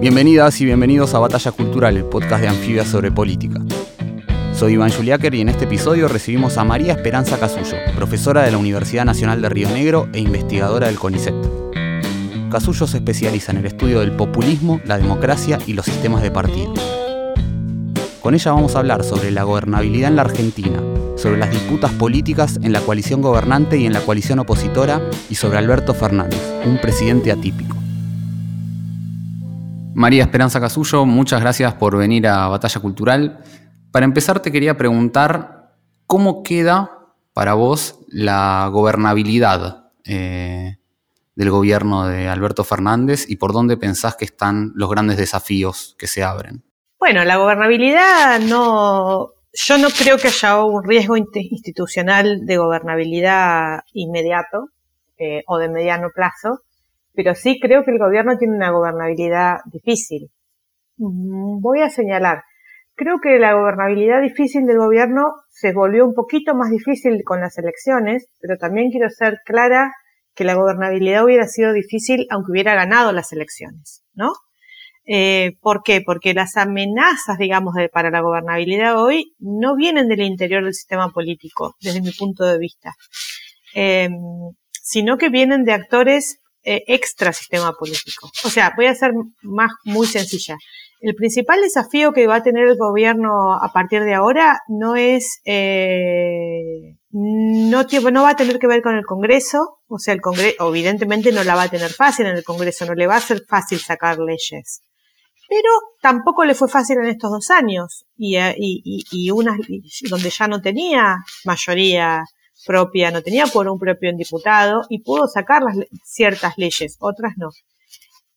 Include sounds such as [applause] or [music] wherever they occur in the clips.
Bienvenidas y bienvenidos a Batalla Cultural, el podcast de Anfibia sobre política. Soy Iván Juliáquer y en este episodio recibimos a María Esperanza Casullo, profesora de la Universidad Nacional de Río Negro e investigadora del CONICET. Casullo se especializa en el estudio del populismo, la democracia y los sistemas de partido. Con ella vamos a hablar sobre la gobernabilidad en la Argentina, sobre las disputas políticas en la coalición gobernante y en la coalición opositora y sobre Alberto Fernández, un presidente atípico. María Esperanza Casullo, muchas gracias por venir a Batalla Cultural. Para empezar te quería preguntar cómo queda para vos la gobernabilidad eh, del gobierno de Alberto Fernández y por dónde pensás que están los grandes desafíos que se abren. Bueno, la gobernabilidad no, yo no creo que haya un riesgo institucional de gobernabilidad inmediato eh, o de mediano plazo, pero sí creo que el gobierno tiene una gobernabilidad difícil. Voy a señalar, creo que la gobernabilidad difícil del gobierno se volvió un poquito más difícil con las elecciones, pero también quiero ser clara que la gobernabilidad hubiera sido difícil aunque hubiera ganado las elecciones, ¿no? Eh, ¿Por qué? Porque las amenazas, digamos, para la gobernabilidad hoy no vienen del interior del sistema político, desde mi punto de vista, em, sino que vienen de actores eh, extra sistema político. O sea, voy a ser más muy sencilla. El principal desafío que va a tener el gobierno a partir de ahora no es, eh, no, no va a tener que ver con el Congreso, o sea, el Congreso, evidentemente no la va a tener fácil en el Congreso, no le va a ser fácil sacar leyes pero tampoco le fue fácil en estos dos años y, eh, y, y, unas donde ya no tenía mayoría propia, no tenía por un propio diputado y pudo sacar las, ciertas leyes, otras no.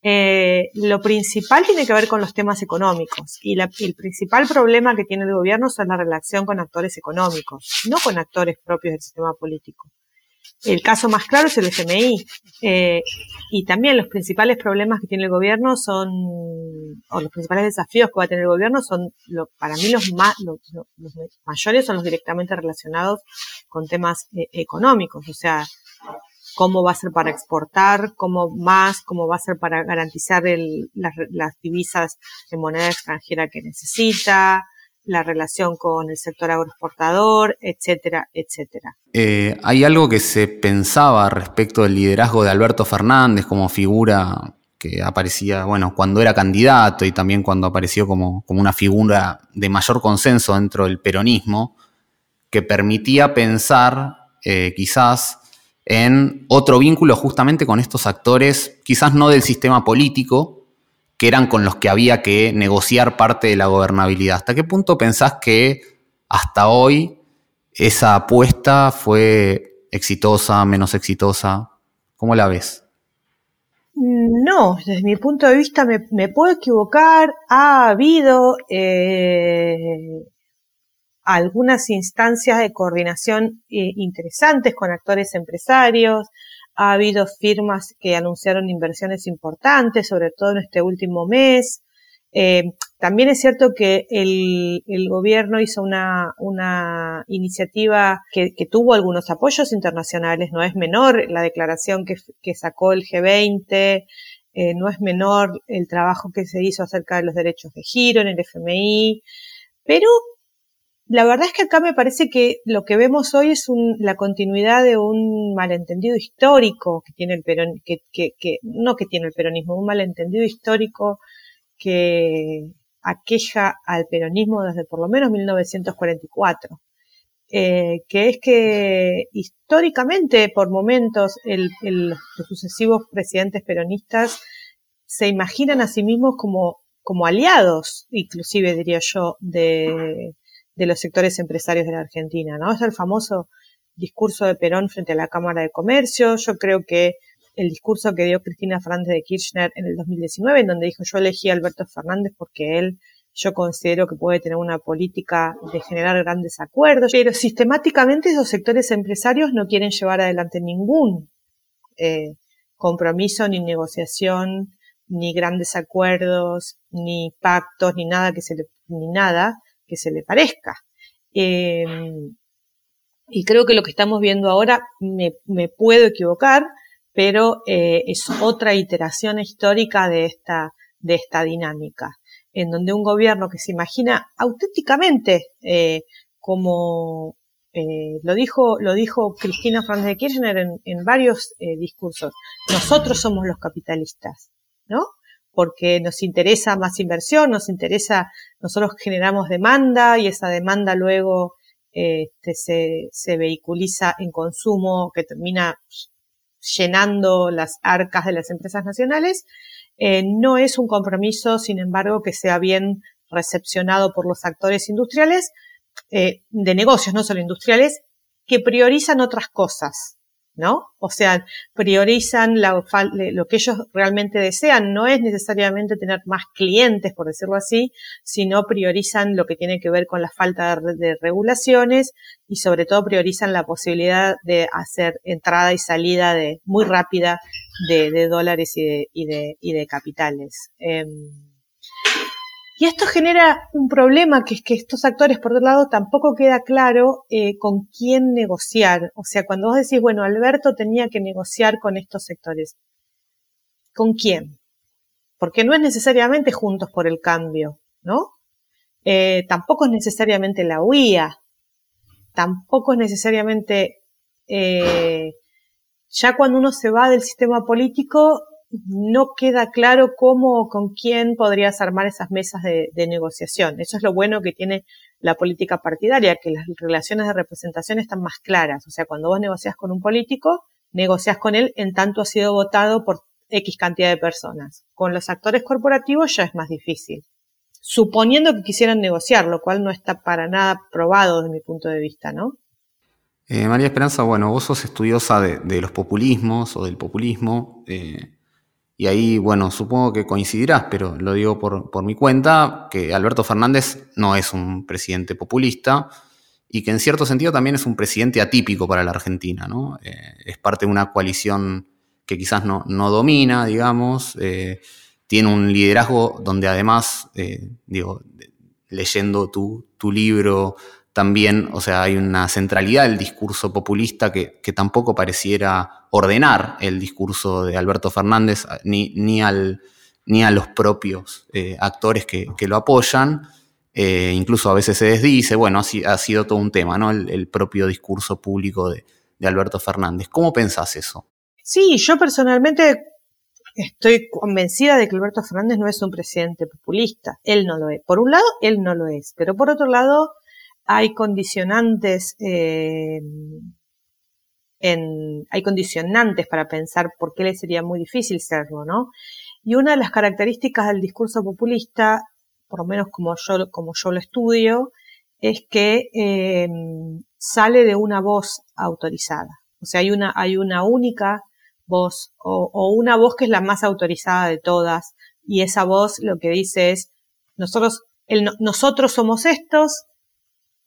Eh, lo principal tiene que ver con los temas económicos y el principal problema que tiene el gobierno es la relación con actores económicos, no con actores propios del sistema político. El caso más claro es el FMI. Eh, y también los principales problemas que tiene el gobierno son, o los principales desafíos que va a tener el gobierno son, lo, para mí los, más, los, mayores son los directamente relacionados con temas eh, económicos. O sea, cómo va a ser para exportar, cómo más, cómo va a ser para garantizar el, las, las divisas de moneda extranjera que necesita, la relación con el sector agroexportador, etcétera, etcétera. Eh, hay algo que se pensaba respecto del liderazgo de Alberto Fernández como figura que aparecía, bueno, cuando era candidato y también cuando apareció como, como una figura de mayor consenso dentro del peronismo, que permitía pensar eh, quizás en otro vínculo justamente con estos actores, quizás no del sistema político, que eran con los que había que negociar parte de la gobernabilidad. ¿Hasta qué punto pensás que hasta hoy esa apuesta fue exitosa, menos exitosa? ¿Cómo la ves? No, desde mi punto de vista me, puedo equivocar. Ha habido eh, algunas instancias de coordinación eh, interesantes con actores empresarios, ha habido firmas que anunciaron inversiones importantes, sobre todo en este último mes. Eh, también es cierto que el, gobierno hizo una, iniciativa que, tuvo algunos apoyos internacionales, no es menor la declaración que, sacó el G20, eh, no es menor el trabajo que se hizo acerca de los derechos de giro en el FMI, pero la verdad es que acá me parece que lo que vemos hoy es la continuidad de un malentendido histórico que tiene el peron, que, no que tiene el peronismo, un malentendido histórico que aqueja al peronismo desde por lo menos 1944. Eh, que es que históricamente, por momentos, los sucesivos presidentes peronistas se imaginan a sí mismos como, como aliados, inclusive diría yo, de, de los sectores empresarios de la Argentina, ¿no? Es el famoso discurso de Perón frente a la Cámara de Comercio. Yo creo que el discurso que dio Cristina Fernández de Kirchner en el 2019, en donde dijo yo elegí a Alberto Fernández porque él yo considero que puede tener una política de generar grandes acuerdos, pero sistemáticamente esos sectores empresarios no quieren llevar adelante ningún eh, compromiso ni negociación, ni grandes acuerdos, ni pactos, ni nada que se le, ni nada que se le parezca. Em, y creo que lo que estamos viendo ahora, me, puedo equivocar, pero eh, es otra iteración histórica de esta, de esta dinámica en donde un gobierno que se imagina auténticamente eh, como eh, lo dijo lo dijo Cristina Fernández de Kirchner en, varios discursos nosotros somos los capitalistas no porque nos interesa más inversión nos interesa nosotros generamos demanda y esa demanda luego este, se, se vehiculiza en consumo que termina llenando las arcas de las empresas nacionales eh, no es un compromiso, sin embargo, que sea bien recepcionado por los actores industriales, eh, de negocios, no solo industriales, que priorizan otras cosas. ¿No? O sea, priorizan lo que ellos realmente desean. No es necesariamente tener más clientes, por decirlo así, sino priorizan lo que tiene que ver con la falta de, regulaciones y sobre todo priorizan la posibilidad de hacer entrada y salida de, muy rápida de, dólares y de, y de, y de capitales. Em, y esto genera un problema, que es que estos actores, por otro lado, tampoco queda claro eh, con quién negociar. O sea, cuando vos decís, bueno, Alberto tenía que negociar con estos sectores, ¿con quién? Porque no es necesariamente Juntos por el Cambio, ¿no? Eh, tampoco es necesariamente la UIA, tampoco es necesariamente... Eh, ya cuando uno se va del sistema político, no queda claro cómo o con quién podrías armar esas mesas de, negociación. Eso es lo bueno que tiene la política partidaria, que las relaciones de representación están más claras. O sea, cuando vos negocias con un político, negocias con él en tanto ha sido votado por X cantidad de personas. Con los actores corporativos ya es más difícil. Suponiendo que quisieran negociar, lo cual no está para nada probado desde mi punto de vista, ¿no? Eh, María Esperanza, bueno, vos sos estudiosa de, los populismos o del populismo. Eh, y ahí, bueno, supongo que coincidirás, pero lo digo por, mi cuenta, que Alberto Fernández no es un presidente populista y que en cierto sentido también es un presidente atípico para la Argentina, ¿no? Eh, es parte de una coalición que quizás no, no domina, digamos, eh, tiene un liderazgo donde además, eh, digo, leyendo tu, tu libro también, o sea, hay una centralidad del discurso populista que, tampoco pareciera ordenar el discurso de Alberto Fernández ni, ni, al, ni a los propios eh, actores que, lo apoyan. Eh, incluso a veces se desdice, bueno, ha, ha sido todo un tema, ¿no? El, propio discurso público de, de, Alberto Fernández. ¿Cómo pensás eso? Sí, yo personalmente estoy convencida de que Alberto Fernández no es un presidente populista. Él no lo es. Por un lado, él no lo es. Pero por otro lado, hay condicionantes eh, en, hay condicionantes para pensar por qué le sería muy difícil serlo, ¿no? Y una de las características del discurso populista, por lo menos como yo, como yo lo estudio, es que eh, sale de una voz autorizada. O sea, hay una, hay una única voz o, o, una voz que es la más autorizada de todas y esa voz lo que dice es nosotros, el, nosotros somos estos,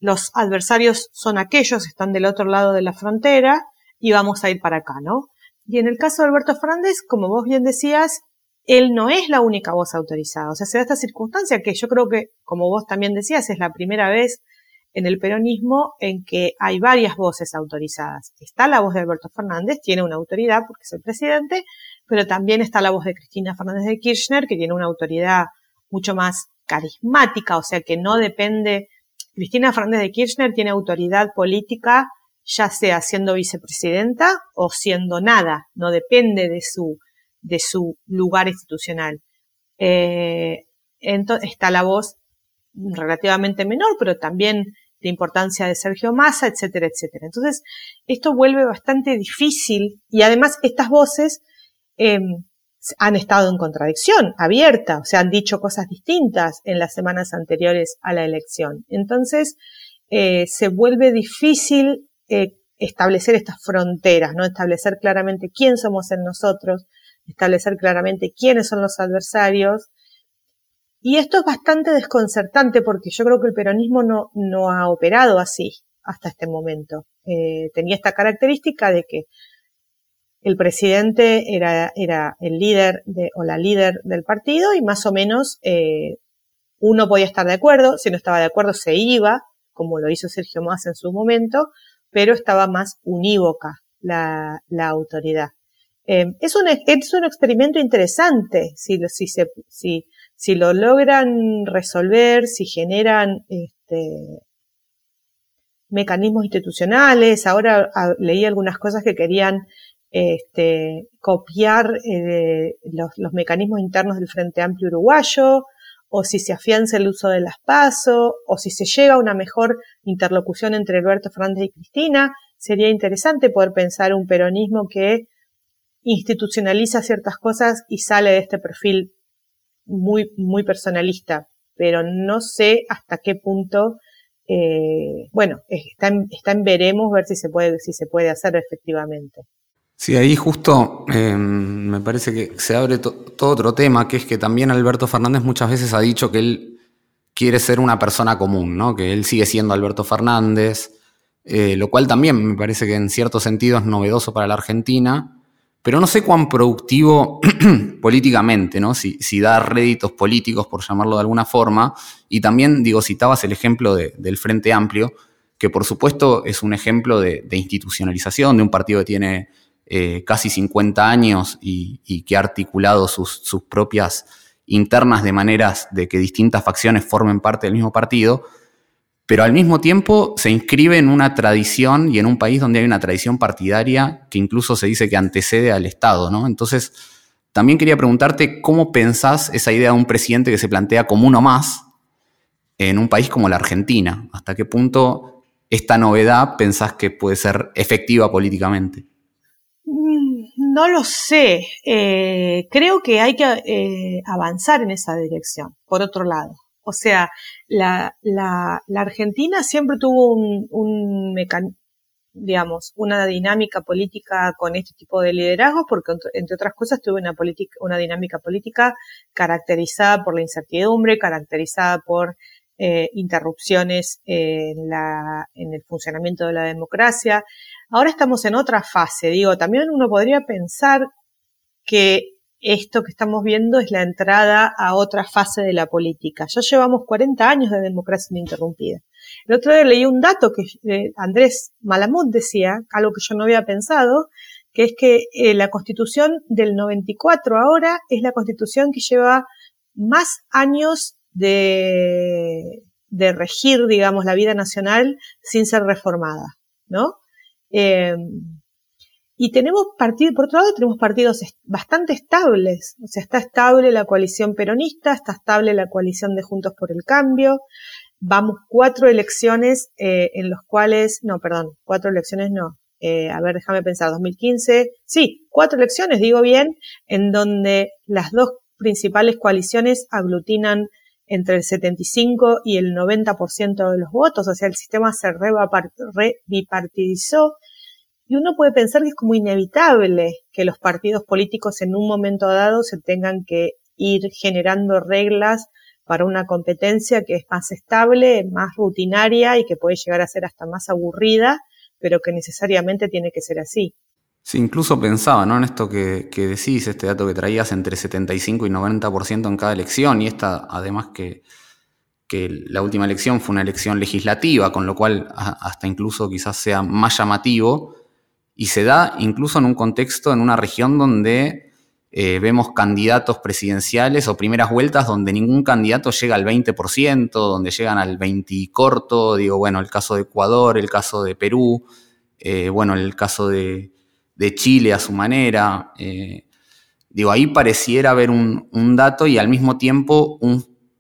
los adversarios son aquellos, están del otro lado de la frontera y vamos a ir para acá, ¿no? Y en el caso de Alberto Fernández, como vos bien decías, él no es la única voz autorizada. O sea, se da esta circunstancia que yo creo que, como vos también decías, es la primera vez en el peronismo en que hay varias voces autorizadas. Está la voz de Alberto Fernández, tiene una autoridad porque es el presidente, pero también está la voz de Cristina Fernández de Kirchner, que tiene una autoridad mucho más carismática, o sea, que no depende Cristina Fernández de Kirchner tiene autoridad política, ya sea siendo vicepresidenta o siendo nada, no depende de su, lugar institucional. Eh, entonces, está la voz relativamente menor, pero también de importancia de Sergio Massa, etcétera, etcétera. Entonces, esto vuelve bastante difícil y además estas voces eh, han estado en contradicción abierta, o sea, han dicho cosas distintas en las semanas anteriores a la elección. Entonces, eh, se vuelve difícil eh, establecer estas fronteras, ¿no? Establecer claramente quién somos en nosotros, establecer claramente quiénes son los adversarios. Y esto es bastante desconcertante porque yo creo que el peronismo no, no ha operado así hasta este momento. Eh, tenía esta característica de que el presidente era, era el líder de, o la líder del partido y más o menos eh, uno podía estar de acuerdo, si no estaba de acuerdo se iba, como lo hizo Sergio Más en su momento, pero estaba más unívoca la, la autoridad. Eh, es, un, es un experimento interesante si, si, se, si, si lo logran resolver, si generan este, mecanismos institucionales. Ahora ah, leí algunas cosas que querían este, copiar eh, los, mecanismos internos del Frente Amplio Uruguayo, o si se afianza el uso de las o si se llega a una mejor interlocución entre Alberto Fernández y Cristina. Sería interesante poder pensar un peronismo que institucionaliza ciertas cosas y sale de este perfil muy, muy personalista, pero no sé hasta qué punto eh, bueno, está en, está en, veremos ver si se puede, si se puede hacer efectivamente. Sí, ahí justo em, me parece que se abre todo otro tema, que es que también Alberto Fernández muchas veces ha dicho que él quiere ser una persona común, ¿no? que él sigue siendo Alberto Fernández, eh, lo cual también me parece que en cierto sentido es novedoso para la Argentina, pero no sé cuán productivo [clears throat] políticamente, ¿no? Si, si, da réditos políticos, por llamarlo de alguna forma. Y también, digo, citabas el ejemplo del Frente Amplio, que por supuesto es un ejemplo de, institucionalización de un partido que tiene eh, casi 50 años y, que ha articulado sus, propias internas de maneras de que distintas facciones formen parte del mismo partido pero al mismo tiempo se inscribe en una tradición y en un país donde hay una tradición partidaria que incluso se dice que antecede al Estado. Entonces, también quería preguntarte cómo pensás esa idea de un presidente que se plantea como uno más en un país como la Argentina. ¿Hasta qué punto esta novedad pensás que puede ser efectiva políticamente? No lo sé. Eh, creo que hay que eh, avanzar en esa dirección, por otro lado. O sea, la, la, la Argentina siempre tuvo un, un digamos, una dinámica política con este tipo de liderazgos, porque entre otras cosas tuvo una, política, una dinámica política caracterizada por la incertidumbre, caracterizada por eh, interrupciones en, la, en el funcionamiento de la democracia. Ahora estamos en otra fase, digo, también uno podría pensar que esto que estamos viendo es la entrada a otra fase de la política. Ya llevamos 40 años de democracia ininterrumpida. El otro día leí un dato que eh, Andrés Malamud decía, algo que yo no había pensado, que es que eh, la constitución del 94 ahora es la constitución que lleva más años de, de regir, digamos, la vida nacional sin ser reformada, ¿no? Eh, y tenemos partidos, por otro lado, tenemos partidos bastante estables. O sea, está estable la coalición peronista, está estable la coalición de Juntos por el Cambio. Vamos cuatro elecciones eh, en los cuales, no, perdón, cuatro elecciones no. Eh, a ver, déjame pensar, 2015, sí, cuatro elecciones, digo bien, en donde las dos principales coaliciones aglutinan entre el 75 y el 90% de los votos, o sea, el sistema se rebipartidizó y uno puede pensar que es como inevitable que los partidos políticos en un momento dado se tengan que ir generando reglas para una competencia que es más estable, más rutinaria y que puede llegar a ser hasta más aburrida, pero que necesariamente tiene que ser así. Sí, incluso pensaba ¿no? en esto que, decís, este dato que traías entre 75 y 90% en cada elección, y esta además que, que la última elección fue una elección legislativa, con lo cual hasta incluso quizás sea más llamativo, y se da incluso en un contexto, en una región donde eh, vemos candidatos presidenciales o primeras vueltas donde ningún candidato llega al 20%, donde llegan al 20 corto, digo, bueno, el caso de Ecuador, el caso de Perú, eh, bueno, el caso de, Chile a su manera. Eh, digo, ahí pareciera haber un, dato y al mismo tiempo,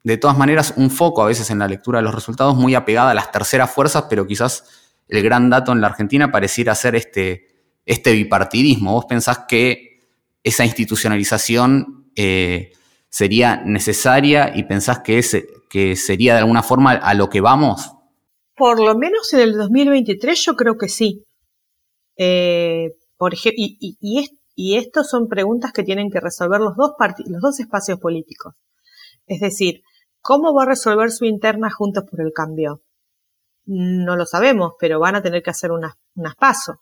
de todas maneras, un foco a veces en la lectura de los resultados muy apegada a las terceras fuerzas, pero quizás el gran dato en la Argentina pareciera ser este, este bipartidismo. ¿Vos pensás que esa institucionalización eh, sería necesaria y pensás que, que sería de alguna forma a lo que vamos? Por lo menos en el 2023 yo creo que sí. Eh, por ejemplo, y, y, y, y estas son preguntas que tienen que resolver los dos, los dos espacios políticos. Es decir, ¿cómo va a resolver su interna Juntos por el Cambio? No lo sabemos, pero van a tener que hacer unas, unas pasos.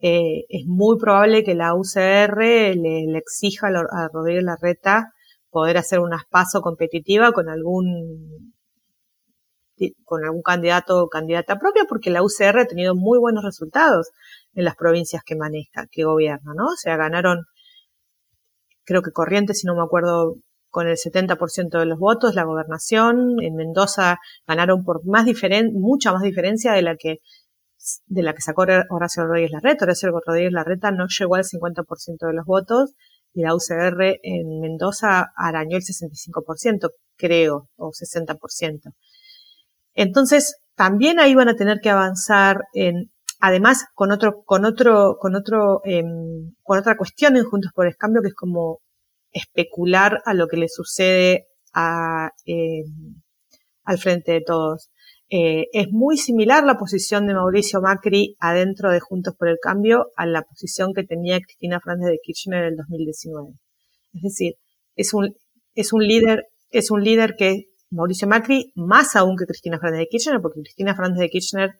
Eh, es muy probable que la UCR le, exija a Rodríguez Larreta poder hacer unas pasos competitiva con algún con algún candidato o candidata propia, porque la UCR ha tenido muy buenos resultados en las provincias que maneja, que gobierna, ¿no? O sea, ganaron, creo que Corrientes, si no me acuerdo, con el 70% de los votos, la gobernación, en Mendoza ganaron por más diferen mucha más diferencia de la que de la que sacó Horacio Rodríguez Larreta. Horacio Rodríguez Larreta no llegó al 50% de los votos y la UCR en Mendoza arañó el 65%, creo, o 60%. Entonces, también ahí van a tener que avanzar en, además, con otro, con otro, con otro, em, con otra cuestión en Juntos por el Cambio, que es como especular a lo que le sucede a, em, al frente de todos. Eh, es muy similar la posición de Mauricio Macri adentro de Juntos por el Cambio a la posición que tenía Cristina Fernández de Kirchner en el 2019. Es decir, es un, es un líder, es un líder que Mauricio Macri, más aún que Cristina Fernández de Kirchner, porque Cristina Fernández de Kirchner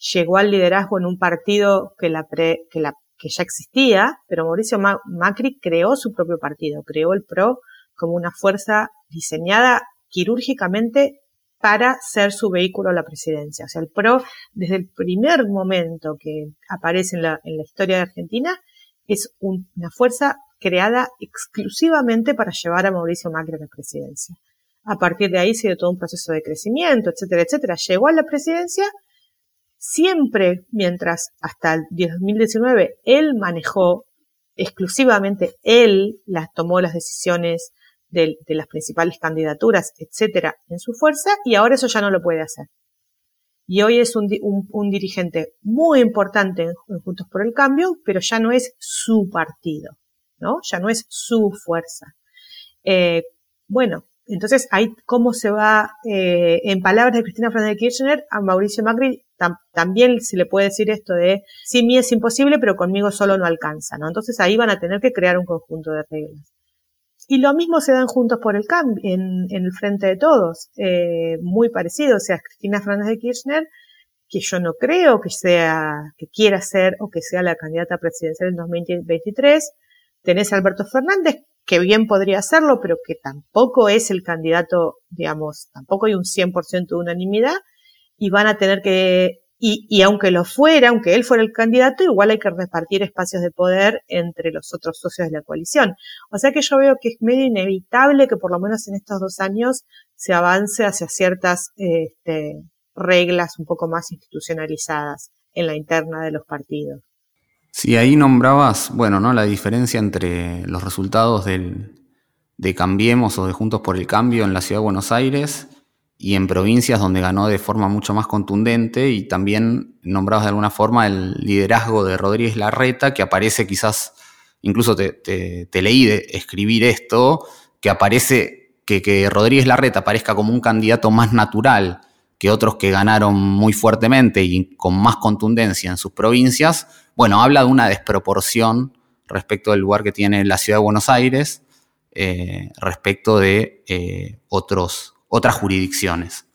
llegó al liderazgo en un partido que, la pre, que, la, que ya existía, pero Mauricio Macri creó su propio partido, creó el PRO como una fuerza diseñada quirúrgicamente para ser su vehículo a la presidencia. O sea, el PRO, desde el primer momento que aparece en la, en la historia de Argentina, es una fuerza creada exclusivamente para llevar a Mauricio Macri a la presidencia. A partir de ahí se dio todo un proceso de crecimiento, etcétera, etcétera. Llegó a la presidencia siempre mientras hasta el 2019 él manejó exclusivamente, él las tomó las decisiones de, las principales candidaturas, etcétera, en su fuerza y ahora eso ya no lo puede hacer. Y hoy es un, dirigente muy importante en, Juntos por el Cambio, pero ya no es su partido, ¿no? Ya no es su fuerza. Eh, bueno, entonces, ahí cómo se va, eh, en palabras de Cristina Fernández de Kirchner, a Mauricio Macri también se le puede decir esto de, sí, mí es imposible, pero conmigo solo no alcanza, ¿no? Entonces ahí van a tener que crear un conjunto de reglas. Y lo mismo se dan juntos por el cambio, en, el frente de todos, eh, muy parecido, o sea, Cristina Fernández de Kirchner, que yo no creo que sea, que quiera ser o que sea la candidata presidencial en 2023, tenés a Alberto Fernández, que bien podría hacerlo, pero que tampoco es el candidato, digamos, tampoco hay un 100% de unanimidad y van a tener que, y, y aunque lo fuera, aunque él fuera el candidato, igual hay que repartir espacios de poder entre los otros socios de la coalición. O sea que yo veo que es medio inevitable que por lo menos en estos dos años se avance hacia ciertas este, reglas un poco más institucionalizadas en la interna de los partidos. Sí, ahí nombrabas, bueno, ¿no? La diferencia entre los resultados del, de Cambiemos o de Juntos por el Cambio en la Ciudad de Buenos Aires y en provincias donde ganó de forma mucho más contundente y también nombrabas de alguna forma el liderazgo de Rodríguez Larreta, que aparece quizás, incluso te, leí de escribir esto, que aparece, que, que Rodríguez Larreta aparezca como un candidato más natural que otros que ganaron muy fuertemente y con más contundencia en sus provincias, bueno, habla de una desproporción respecto del lugar que tiene la ciudad de Buenos Aires eh, respecto de eh, otros, otras jurisdicciones.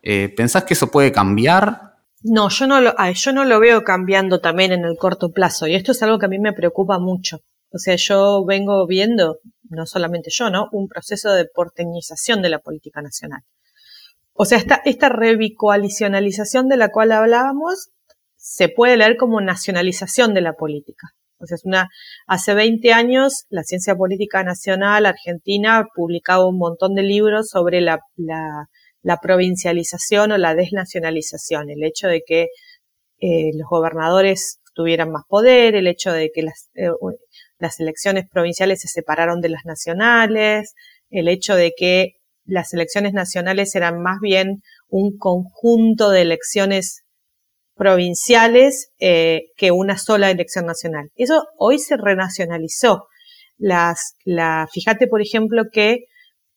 Eh, ¿Pensás que eso puede cambiar? No, yo no, lo, yo no lo veo cambiando también en el corto plazo y esto es algo que a mí me preocupa mucho. O sea, yo vengo viendo, no solamente yo, ¿no? Un proceso de porteñización de la política nacional. O sea, esta, esta revicoalicionalización de la cual hablábamos se puede leer como nacionalización de la política. O sea, es una, hace 20 años la ciencia política nacional argentina publicaba un montón de libros sobre la, la, la provincialización o la desnacionalización, el hecho de que eh, los gobernadores tuvieran más poder, el hecho de que las, eh, las elecciones provinciales se separaron de las nacionales, el hecho de que las elecciones nacionales eran más bien un conjunto de elecciones provinciales eh, que una sola elección nacional. Eso hoy se renacionalizó. Las, la, fíjate, por ejemplo, que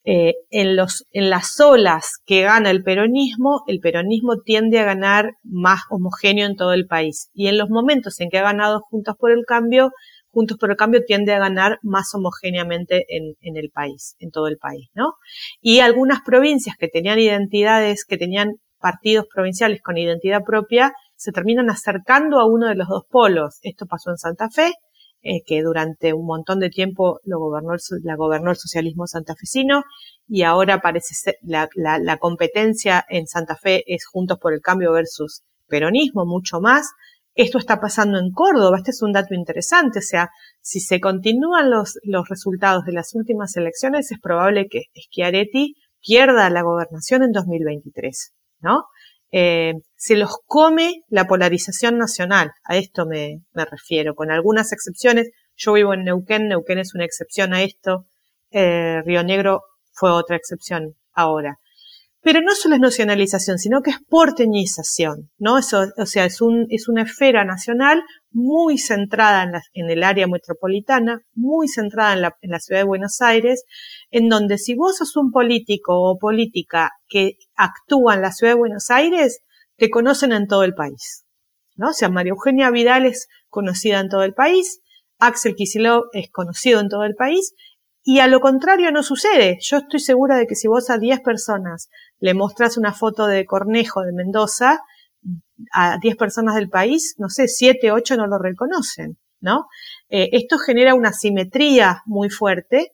eh, en, los, en las olas que gana el peronismo, el peronismo tiende a ganar más homogéneo en todo el país. Y en los momentos en que ha ganado Juntos por el Cambio, Juntos por el Cambio tiende a ganar más homogéneamente en, en el país, en todo el país, ¿no? Y algunas provincias que tenían identidades, que tenían partidos provinciales con identidad propia, se terminan acercando a uno de los dos polos. Esto pasó en Santa Fe, eh, que durante un montón de tiempo lo gobernó el, la gobernó el socialismo santafesino y ahora parece ser la, la, competencia en Santa Fe es Juntos por el Cambio versus peronismo, mucho más. Esto está pasando en Córdoba, este es un dato interesante, o sea, si se continúan los, los resultados de las últimas elecciones, es probable que Schiaretti pierda la gobernación en 2023, ¿no? eh, se los come la polarización nacional. A esto me, refiero, con algunas excepciones. Yo vivo en Neuquén, Neuquén es una excepción a esto. Eh, Río Negro fue otra excepción ahora. Pero no solo es nacionalización, sino que es porteñización, ¿no? O sea, es, un, es una esfera nacional muy centrada en, la, en el área metropolitana, muy centrada en la, en la ciudad de Buenos Aires, en donde si vos sos un político o política que actúa en la ciudad de Buenos Aires, te conocen en todo el país, ¿no? O sea, María Eugenia Vidal es conocida en todo el país, Axel Kicillof es conocido en todo el país, y a lo contrario no sucede. Yo estoy segura de que si vos a 10 personas le mostrás una foto de Cornejo de Mendoza, a 10 personas del país, no sé, 7, 8 no lo reconocen, ¿no? Eh, esto genera una simetría muy fuerte.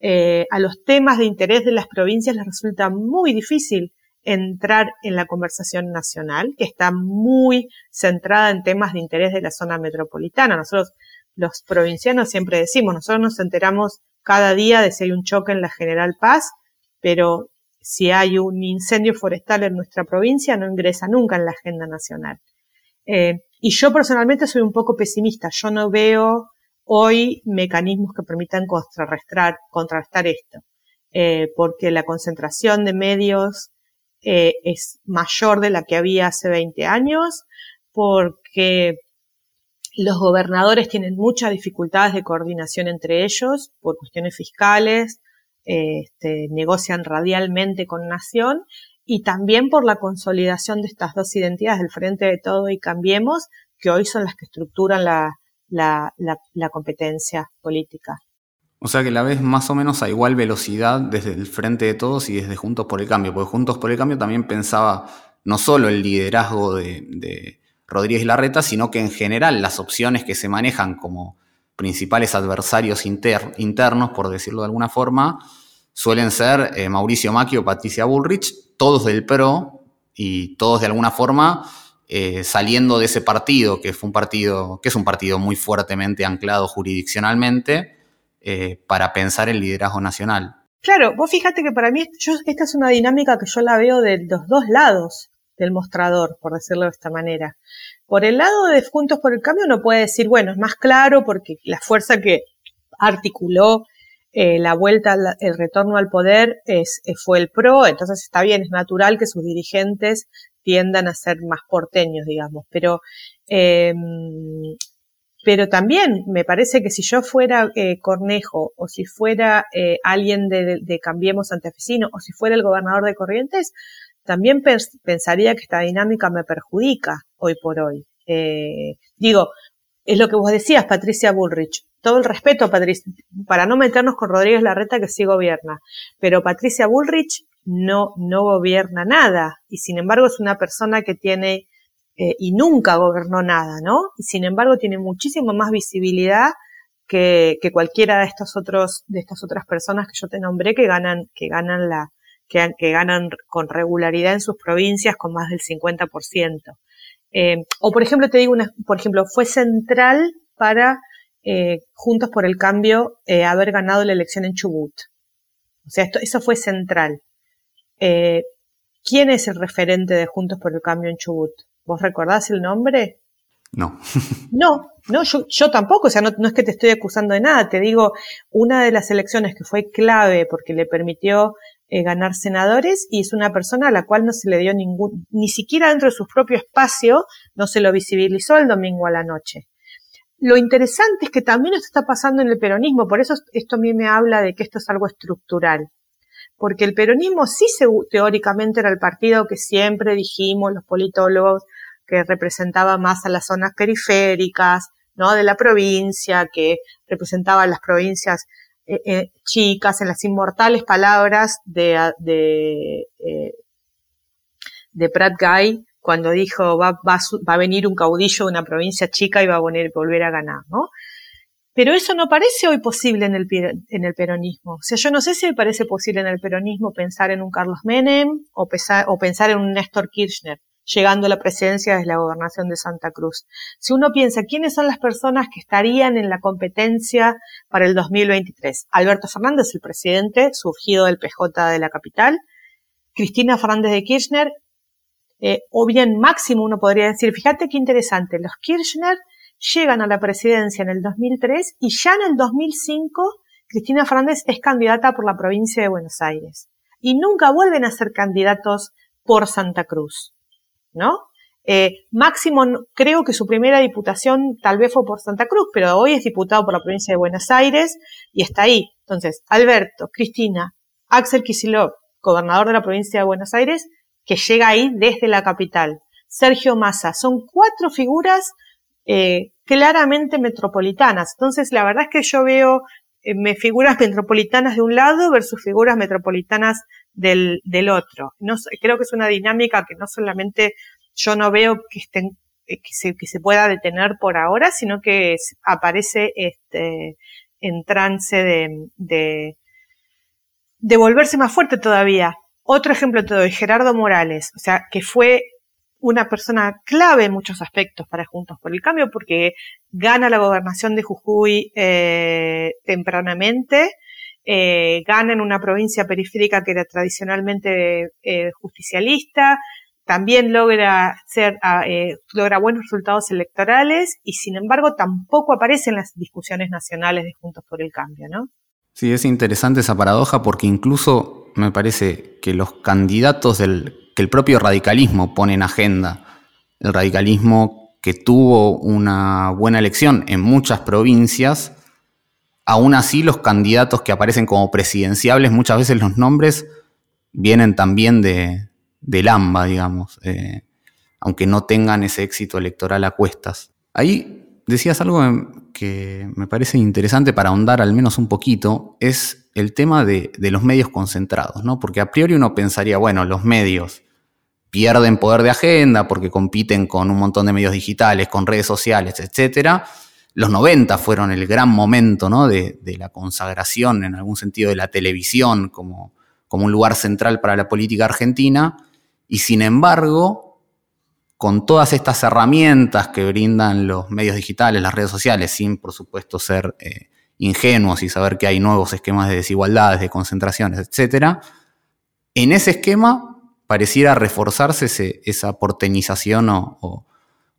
Eh, a los temas de interés de las provincias les resulta muy difícil entrar en la conversación nacional, que está muy centrada en temas de interés de la zona metropolitana. Nosotros, los provincianos, siempre decimos, nosotros nos enteramos cada día de si hay un choque en la General Paz, pero si hay un incendio forestal en nuestra provincia no ingresa nunca en la agenda nacional. Eh, y yo personalmente soy un poco pesimista. Yo no veo hoy mecanismos que permitan contrarrestar, contrarrestar esto, eh, porque la concentración de medios eh, es mayor de la que había hace 20 años, porque los gobernadores tienen muchas dificultades de coordinación entre ellos por cuestiones fiscales, este, negocian radialmente con Nación y también por la consolidación de estas dos identidades del Frente de Todo y Cambiemos, que hoy son las que estructuran la, competencia política. O sea que la ves más o menos a igual velocidad desde el Frente de Todos y desde Juntos por el Cambio, porque Juntos por el Cambio también pensaba no solo el liderazgo de, de Rodríguez Larreta, sino que en general las opciones que se manejan como principales adversarios inter, internos, por decirlo de alguna forma, suelen ser eh, Mauricio Macri o Patricia Bullrich, todos del PRO y todos de alguna forma eh, saliendo de ese partido, que fue un partido, que es un partido muy fuertemente anclado jurisdiccionalmente, eh, para pensar el liderazgo nacional. Claro, vos fíjate que para mí yo, esta es una dinámica que yo la veo de los dos lados del mostrador, por decirlo de esta manera. Por el lado de Juntos por el Cambio uno puede decir, bueno, es más claro porque la fuerza que articuló eh, la vuelta, el retorno al poder es, eh, fue el PRO, entonces está bien, es natural que sus dirigentes tiendan a ser más porteños, digamos, pero eh, pero también me parece que si yo fuera eh, Cornejo o si fuera eh, alguien de, de, Cambiemos Antefesino o si fuera el gobernador de Corrientes, también pensaría que esta dinámica me perjudica hoy por hoy. Eh, digo, es lo que vos decías, Patricia Bullrich. Todo el respeto Patricia, para no meternos con Rodríguez Larreta que sí gobierna, pero Patricia Bullrich no, no gobierna nada y sin embargo es una persona que tiene eh, y nunca gobernó nada, ¿no? Y sin embargo tiene muchísimo más visibilidad que, que, cualquiera de estos otros, de estas otras personas que yo te nombré que ganan, que ganan la, que, que ganan con regularidad en sus provincias con más del 50%. Eh, o por ejemplo, te digo una, por ejemplo, fue central para eh, Juntos por el Cambio eh, haber ganado la elección en Chubut. O sea, esto, eso fue central. Eh, ¿Quién es el referente de Juntos por el Cambio en Chubut? ¿Vos recordás el nombre? No. [laughs] no, no, yo, yo tampoco, o sea, no, no, es que te estoy acusando de nada, te digo, una de las elecciones que fue clave porque le permitió eh, ganar senadores y es una persona a la cual no se le dio ningún, ni siquiera dentro de su propio espacio, no se lo visibilizó el domingo a la noche. Lo interesante es que también esto está pasando en el peronismo, por eso esto a mí me habla de que esto es algo estructural. porque el peronismo sí se, teóricamente era el partido que siempre dijimos los politólogos que representaba más a las zonas periféricas, ¿no? De la provincia, que representaba a las provincias eh, eh, chicas, en las inmortales palabras de, de, eh, de Pratt Guy, cuando dijo va, va, va, a venir un caudillo de una provincia chica y va a volver a ganar, ¿no? Pero eso no parece hoy posible en el, en el peronismo. O sea, yo no sé si parece posible en el peronismo pensar en un Carlos Menem o, o pensar en un Néstor Kirchner llegando a la presidencia desde la gobernación de Santa Cruz. Si uno piensa quiénes son las personas que estarían en la competencia para el 2023. Alberto Fernández, el presidente, surgido del PJ de la capital. Cristina Fernández de Kirchner, eh, o bien máximo uno podría decir, fíjate qué interesante, los Kirchner llegan a la presidencia en el 2003 y ya en el 2005 Cristina Fernández es candidata por la provincia de Buenos Aires. Y nunca vuelven a ser candidatos por Santa Cruz, ¿no? Eh, Máximo, creo que su primera diputación tal vez fue por Santa Cruz, pero hoy es diputado por la provincia de Buenos Aires y está ahí. Entonces, Alberto, Cristina, Axel Kicillof, gobernador de la provincia de Buenos Aires, que llega ahí desde la capital. Sergio Massa, son cuatro figuras eh, claramente metropolitanas. Entonces, la verdad es que yo veo eh, figuras metropolitanas de un lado versus figuras metropolitanas del, otro. No, creo que es una dinámica que no solamente yo no veo que estén eh, que se, que se pueda detener por ahora, sino que aparece este, en trance de, de, de volverse más fuerte todavía. Otro ejemplo te doy, Gerardo Morales, o sea, que fue una persona clave en muchos aspectos para Juntos por el Cambio, porque gana la gobernación de Jujuy eh, tempranamente, eh, gana en una provincia periférica que era tradicionalmente eh, justicialista, también logra ser, ah, eh, logra buenos resultados electorales y sin embargo tampoco aparece en las discusiones nacionales de Juntos por el Cambio, ¿no? Sí, es interesante esa paradoja porque incluso me parece que los candidatos del que el propio radicalismo pone en agenda. El radicalismo que tuvo una buena elección en muchas provincias, aún así los candidatos que aparecen como presidenciables, muchas veces los nombres vienen también de, del AMBA, digamos, eh, aunque no tengan ese éxito electoral a cuestas. Ahí decías algo que me parece interesante para ahondar al menos un poquito, es el tema de, de los medios concentrados, ¿no? Porque a priori uno pensaría, bueno, los medios pierden poder de agenda porque compiten con un montón de medios digitales, con redes sociales, etc. Los 90 fueron el gran momento ¿no? de, la consagración, en algún sentido, de la televisión como, un lugar central para la política argentina. Y sin embargo, con todas estas herramientas que brindan los medios digitales, las redes sociales, sin por supuesto ser eh, ingenuos y saber que hay nuevos esquemas de desigualdades, de concentraciones, etc., en ese esquema pareciera reforzarse esa porteñización o,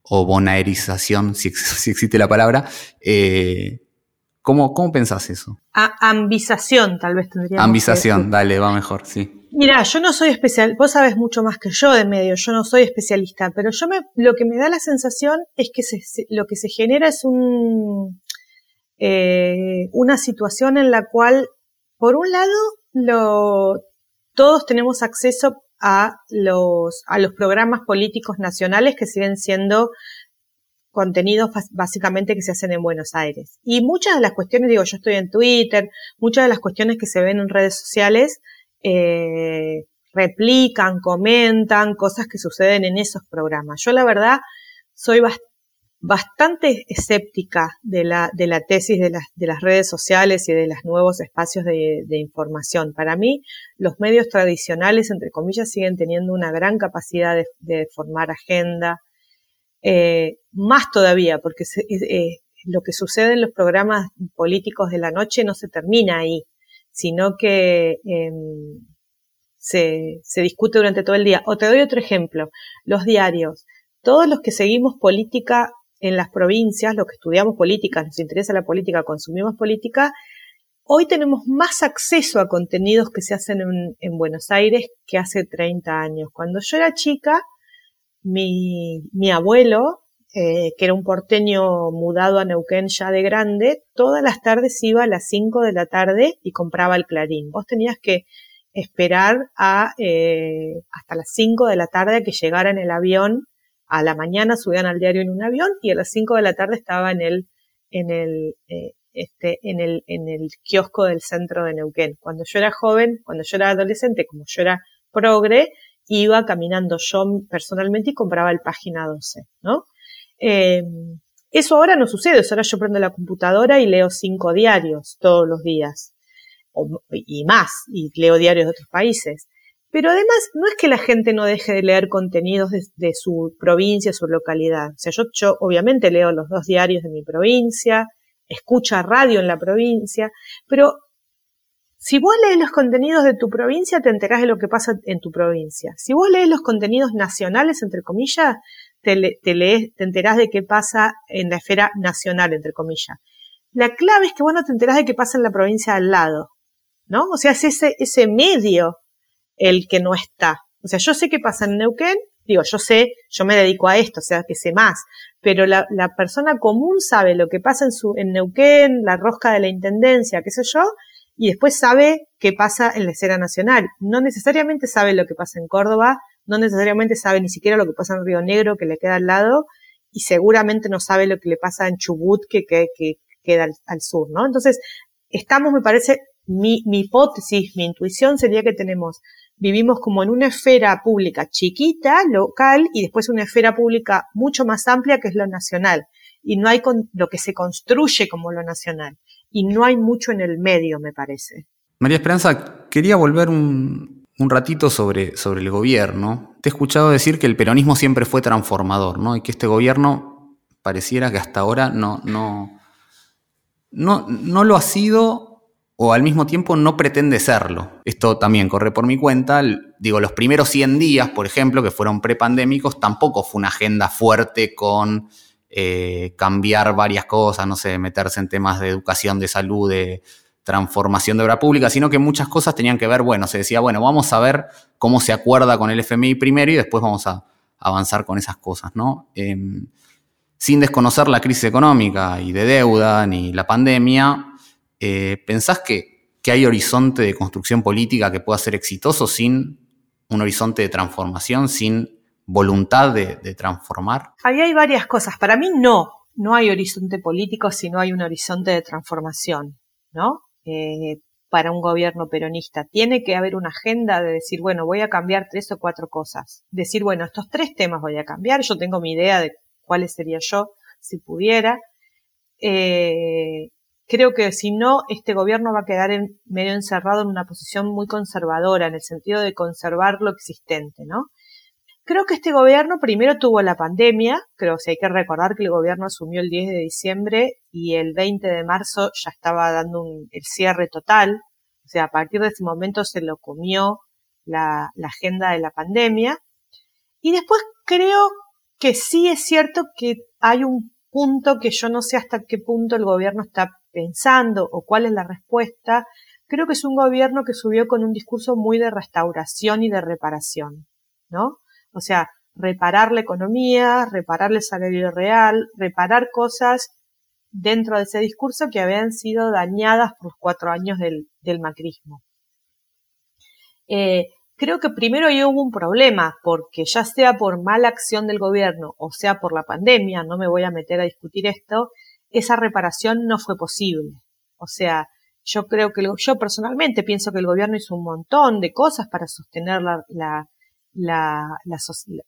bonaerización, [laughs] si, existe la palabra. Eh, ¿cómo, ¿Cómo pensás eso? ambización, tal vez tendría. Ambización, dale, va mejor, sí. Mira, yo no soy especial, vos sabes mucho más que yo de medio, yo no soy especialista, pero yo me, lo que me da la sensación es que lo que se genera es un, eh, una situación en la cual, por un lado, lo, todos tenemos acceso a los, a los programas políticos nacionales que siguen siendo contenidos básicamente que se hacen en Buenos Aires. Y muchas de las cuestiones, digo, yo estoy en Twitter, muchas de las cuestiones que se ven en redes sociales eh, replican, comentan cosas que suceden en esos programas. Yo la verdad soy bastante bastante escéptica de la, de la tesis de las, de las redes sociales y de los nuevos espacios de, información. Para mí, los medios tradicionales, entre comillas, siguen teniendo una gran capacidad de, formar agenda, eh, más todavía, porque eh, lo que sucede en los programas políticos de la noche no se termina ahí, sino que em, se, se discute durante todo el día. O te doy otro ejemplo, los diarios. Todos los que seguimos política en las provincias, los que estudiamos política, nos interesa la política, consumimos política, hoy tenemos más acceso a contenidos que se hacen en, Buenos Aires que hace 30 años. Cuando yo era chica, mi, abuelo, eh, que era un porteño mudado a Neuquén ya de grande, todas las tardes iba a las 5 de la tarde y compraba el Clarín. Vos tenías que esperar a, eh, hasta las 5 de la tarde a que llegara en el avión. A la mañana subían al diario en un avión y a las 5 de la tarde estaba en el, en el, eh, este, en el, en el kiosco del centro de Neuquén. Cuando yo era joven, cuando yo era adolescente, como yo era progre, iba caminando yo personalmente y compraba el página 12, ¿no? Eh, eso ahora no sucede, ahora yo prendo la computadora y leo cinco diarios todos los días, y más, y leo diarios de otros países. Pero además, no es que la gente no deje de leer contenidos de, su provincia, su localidad. O sea, yo, yo obviamente leo los dos diarios de mi provincia, escucha radio en la provincia, pero si vos lees los contenidos de tu provincia, te enterás de lo que pasa en tu provincia. Si vos lees los contenidos nacionales, entre comillas, te, te, lees, te enterás de qué pasa en la esfera nacional, entre comillas. La clave es que vos no te enterás de qué pasa en la provincia al lado, ¿no? O sea, es ese, ese medio el que no está. O sea, yo sé qué pasa en Neuquén, digo, yo sé, yo me dedico a esto, o sea, que sé más, pero la, persona común sabe lo que pasa en, su, en Neuquén, la rosca de la intendencia, qué sé yo, y después sabe qué pasa en la escena nacional. No necesariamente sabe lo que pasa en Córdoba, no necesariamente sabe ni siquiera lo que pasa en Río Negro, que le queda al lado, y seguramente no sabe lo que le pasa en Chubut, que, que, queda al, sur, ¿no? Entonces, estamos, me parece, mi, mi hipótesis, mi intuición sería que tenemos, vivimos como en una esfera pública chiquita, local, y después una esfera pública mucho más amplia que es lo nacional. Y no hay con, lo que se construye como lo nacional y no hay mucho en el medio, me parece. María Esperanza, quería volver un, ratito sobre, sobre el gobierno. Te he escuchado decir que el peronismo siempre fue transformador, ¿no? Y que este gobierno pareciera que hasta ahora no, no, no, no lo ha sido o al mismo tiempo no pretende serlo. Esto también corre por mi cuenta. Digo, los primeros 100 días, por ejemplo, que fueron prepandémicos, tampoco fue una agenda fuerte con eh, cambiar varias cosas, no sé, meterse en temas de educación, de salud, de transformación de obra pública, sino que muchas cosas tenían que ver, bueno, se decía, bueno, vamos a ver cómo se acuerda con el FMI primero y después vamos a avanzar con esas cosas, ¿no? Em, sin desconocer la crisis económica y de deuda ni la pandemia, eh, ¿pensás que, que hay horizonte de construcción política que pueda ser exitoso sin un horizonte de transformación, sin voluntad de, transformar? Ahí hay varias cosas. Para mí no, no hay horizonte político si no hay un horizonte de transformación, ¿no? Eh, para un gobierno peronista. Tiene que haber una agenda de decir, bueno, voy a cambiar tres o cuatro cosas. Decir, bueno, estos tres temas voy a cambiar. Yo tengo mi idea de cuáles sería yo si pudiera. Eh, creo que si no, este gobierno va a quedar medio encerrado en una posición muy conservadora, en el sentido de conservar lo existente, ¿no? Creo que este gobierno primero tuvo la pandemia, creo que hay que recordar que el gobierno asumió el 10 de diciembre y el 20 de marzo ya estaba dando el cierre total, o sea, a partir de ese momento se lo comió la agenda de la pandemia. Y después creo que sí es cierto que hay un punto que yo no sé hasta qué punto el gobierno está pensando o cuál es la respuesta. Creo que es un gobierno que subió con un discurso muy de restauración y de reparación, ¿no? O sea, reparar la economía, reparar el salario real, reparar cosas dentro de ese discurso que habían sido dañadas por los cuatro años del, macrismo. Eh, creo que primero ahí hubo un problema, porque ya sea por mala acción del gobierno o sea por la pandemia, no me voy a meter a discutir esto, esa reparación no fue posible. O sea, yo creo que yo personalmente pienso que el gobierno hizo un montón de cosas para sostener la, la,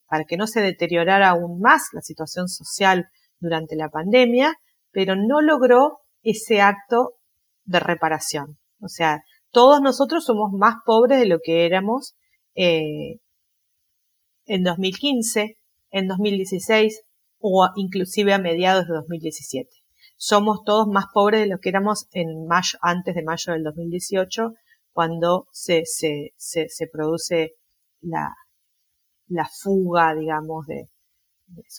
para que no se deteriorara aún más la situación social durante la pandemia, pero no logró ese acto de reparación. O sea, todos nosotros somos más pobres de lo que éramos eh, en 2015, en 2016 o inclusive a mediados de 2017. Somos todos más pobres de lo que éramos en mayo, antes de mayo del 2018, cuando se, se, se, produce la, la fuga, digamos, de,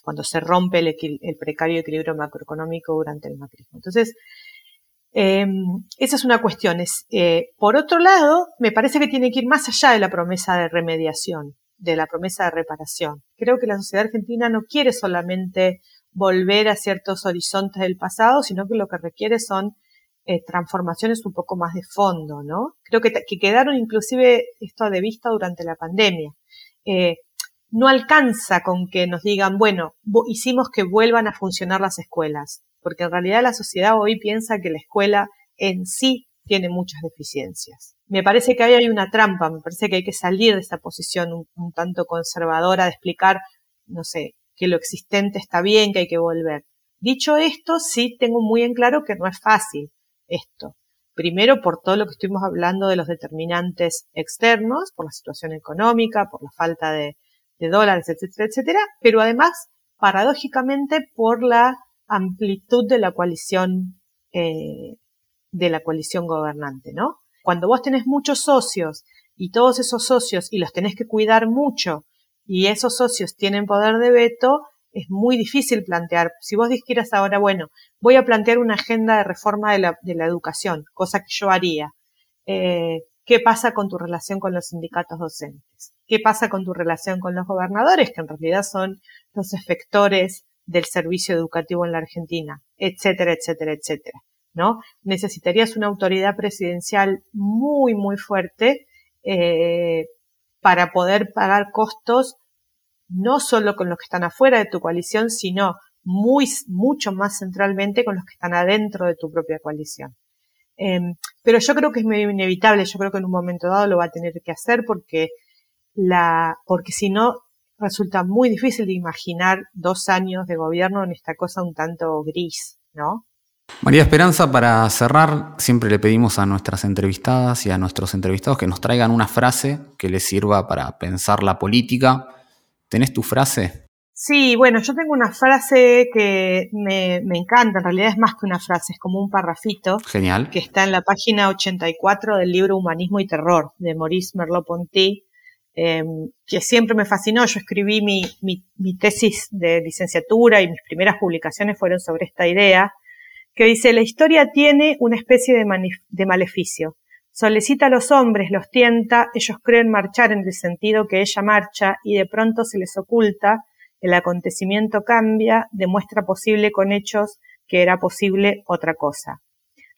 cuando se rompe el, precario equilibrio macroeconómico durante el macrismo. Entonces, em, esa es una cuestión. Eh, por otro lado, me parece que tiene que ir más allá de la promesa de remediación, de la promesa de reparación. Creo que la sociedad argentina no quiere solamente volver a ciertos horizontes del pasado, sino que lo que requiere son eh, transformaciones un poco más de fondo, ¿no? Creo que, quedaron inclusive esto de vista durante la pandemia. Eh, no alcanza con que nos digan, bueno, hicimos que vuelvan a funcionar las escuelas, porque en realidad la sociedad hoy piensa que la escuela en sí tiene muchas deficiencias. Me parece que ahí hay una trampa, me parece que hay que salir de esta posición un tanto conservadora de explicar, no sé, que lo existente está bien, que hay que volver. Dicho esto, sí tengo muy en claro que no es fácil esto. Primero, por todo lo que estuvimos hablando de los determinantes externos, por la situación económica, por la falta de, dólares, etcétera, etcétera, pero además, paradójicamente, por la amplitud de la coalición, eh, de la coalición gobernante, ¿no? Cuando vos tenés muchos socios y todos esos socios y los tenés que cuidar mucho y esos socios tienen poder de veto, es muy difícil plantear. Si vos dijeras ahora, bueno, voy a plantear una agenda de reforma de la, educación, cosa que yo haría. Eh, ¿Qué pasa con tu relación con los sindicatos docentes? ¿Qué pasa con tu relación con los gobernadores, que en realidad son los efectores del servicio educativo en la Argentina? Etcétera, etcétera, etcétera. ¿No? Necesitarías una autoridad presidencial muy, muy fuerte eh, para poder pagar costos no solo con los que están afuera de tu coalición, sino muy, mucho más centralmente con los que están adentro de tu propia coalición. Em, pero yo creo que es medio inevitable, yo creo que en un momento dado lo va a tener que hacer porque la, porque si no resulta muy difícil de imaginar dos años de gobierno en esta cosa un tanto gris, ¿no? María Esperanza, para cerrar, siempre le pedimos a nuestras entrevistadas y a nuestros entrevistados que nos traigan una frase que les sirva para pensar la política ¿Tenés tu frase? Sí, bueno, yo tengo una frase que me, encanta, en realidad es más que una frase, es como un parrafito. Genial. Que está en la página 84 del libro Humanismo y Terror de Maurice Merleau-Ponty, em, que siempre me fascinó. Yo escribí mi, mi, tesis de licenciatura y mis primeras publicaciones fueron sobre esta idea, que dice, la historia tiene una especie de, maleficio. Solicita a los hombres, los tienta, ellos creen marchar en el sentido que ella marcha y de pronto se les oculta, el acontecimiento cambia, demuestra posible con hechos que era posible otra cosa.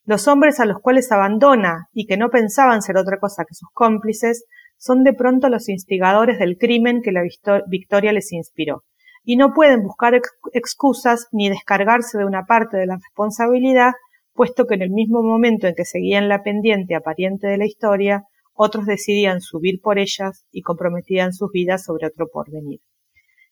Los hombres a los cuales abandona y que no pensaban ser otra cosa que sus cómplices, son de pronto los instigadores del crimen que la victoria les inspiró, y no pueden buscar excusas ni descargarse de una parte de la responsabilidad puesto que en el mismo momento en que seguían la pendiente aparente de la historia, otros decidían subir por ellas y comprometían sus vidas sobre otro porvenir.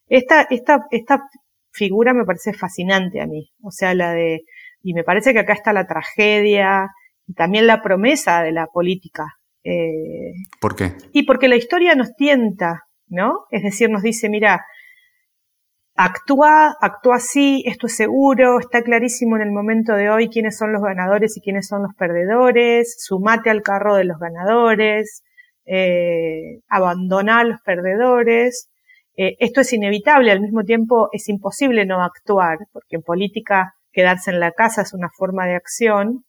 Esta, esta, esta figura me parece fascinante a mí, o sea, la de, y me parece que acá está la tragedia y también la promesa de la política. Eh, ¿Por qué? Y porque la historia nos tienta, ¿no? Es decir, nos dice, mira, actúa, actúa así, esto es seguro, está clarísimo en el momento de hoy quiénes son los ganadores y quiénes son los perdedores, sumate al carro de los ganadores, eh, abandona a los perdedores. Eh, esto es inevitable, al mismo tiempo es imposible no actuar, porque en política quedarse en la casa es una forma de acción,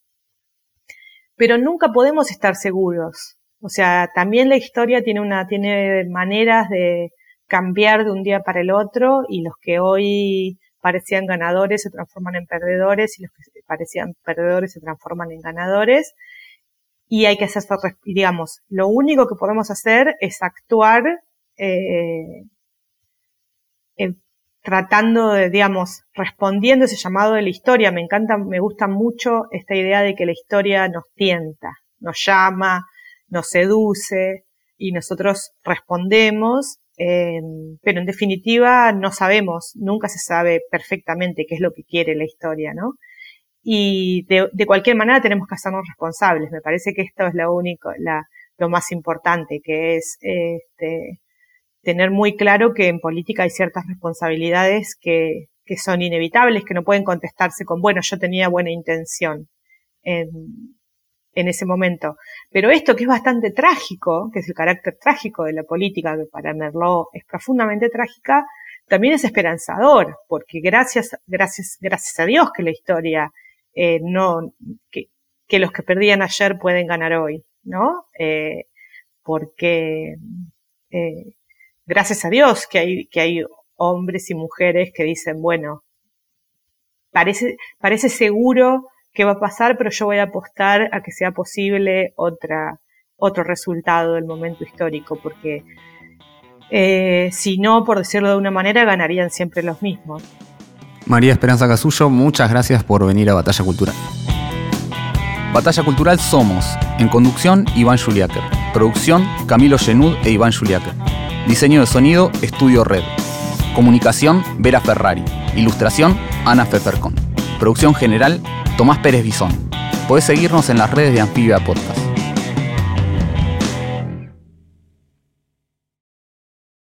pero nunca podemos estar seguros. O sea, también la historia tiene una, tiene maneras de, cambiar de un día para el otro y los que hoy parecían ganadores se transforman en perdedores y los que parecían perdedores se transforman en ganadores. Y hay que hacer, digamos, lo único que podemos hacer es actuar eh, tratando de, digamos, respondiendo ese llamado de la historia. Me encanta, me gusta mucho esta idea de que la historia nos tienta, nos llama, nos seduce y nosotros respondemos Pero en definitiva no sabemos, nunca se sabe perfectamente qué es lo que quiere la historia, ¿no? Y de, cualquier manera tenemos que hacernos responsables. Me parece que esto es lo único, la, lo más importante, que es este, tener muy claro que en política hay ciertas responsabilidades que, que son inevitables, que no pueden contestarse con, bueno, yo tenía buena intención. En ese momento. Pero esto que es bastante trágico, que es el carácter trágico de la política, que para Merlot es profundamente trágica, también es esperanzador, porque gracias, gracias, gracias a Dios que la historia eh, no, que, que, los que perdían ayer pueden ganar hoy, ¿no? Eh, porque eh, gracias a Dios que hay, que hay hombres y mujeres que dicen, bueno, parece, parece seguro qué va a pasar, pero yo voy a apostar a que sea posible otra, otro resultado del momento histórico, porque eh, si no, por decirlo de una manera, ganarían siempre los mismos. María Esperanza Casullo, muchas gracias por venir a Batalla Cultural. Batalla Cultural Somos, en conducción Iván Juliáquer, producción Camilo Genud e Iván Juliáquer, diseño de sonido Estudio Red, comunicación Vera Ferrari, ilustración Ana Fefercon, producción general Tomás Pérez Bisón. Podés seguirnos en las redes de Anfibia Podcast.